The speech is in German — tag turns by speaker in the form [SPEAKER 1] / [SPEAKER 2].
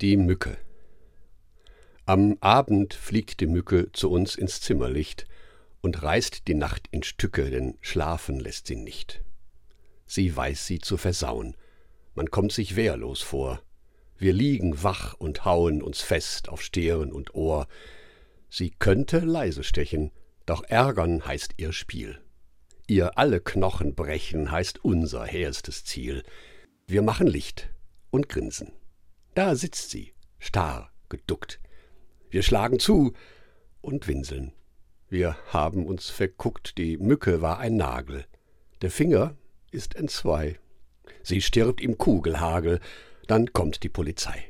[SPEAKER 1] Die Mücke. Am Abend fliegt die Mücke zu uns ins Zimmerlicht und reißt die Nacht in Stücke, denn schlafen lässt sie nicht. Sie weiß sie zu versauen. Man kommt sich wehrlos vor. Wir liegen wach und hauen uns fest auf Stirn und Ohr. Sie könnte leise stechen, doch ärgern heißt ihr Spiel. Ihr alle Knochen brechen heißt unser hehrstes Ziel. Wir machen Licht und grinsen. Da sitzt sie, starr, geduckt. Wir schlagen zu und winseln. Wir haben uns verguckt, die Mücke war ein Nagel. Der Finger ist entzwei. Sie stirbt im Kugelhagel, dann kommt die Polizei.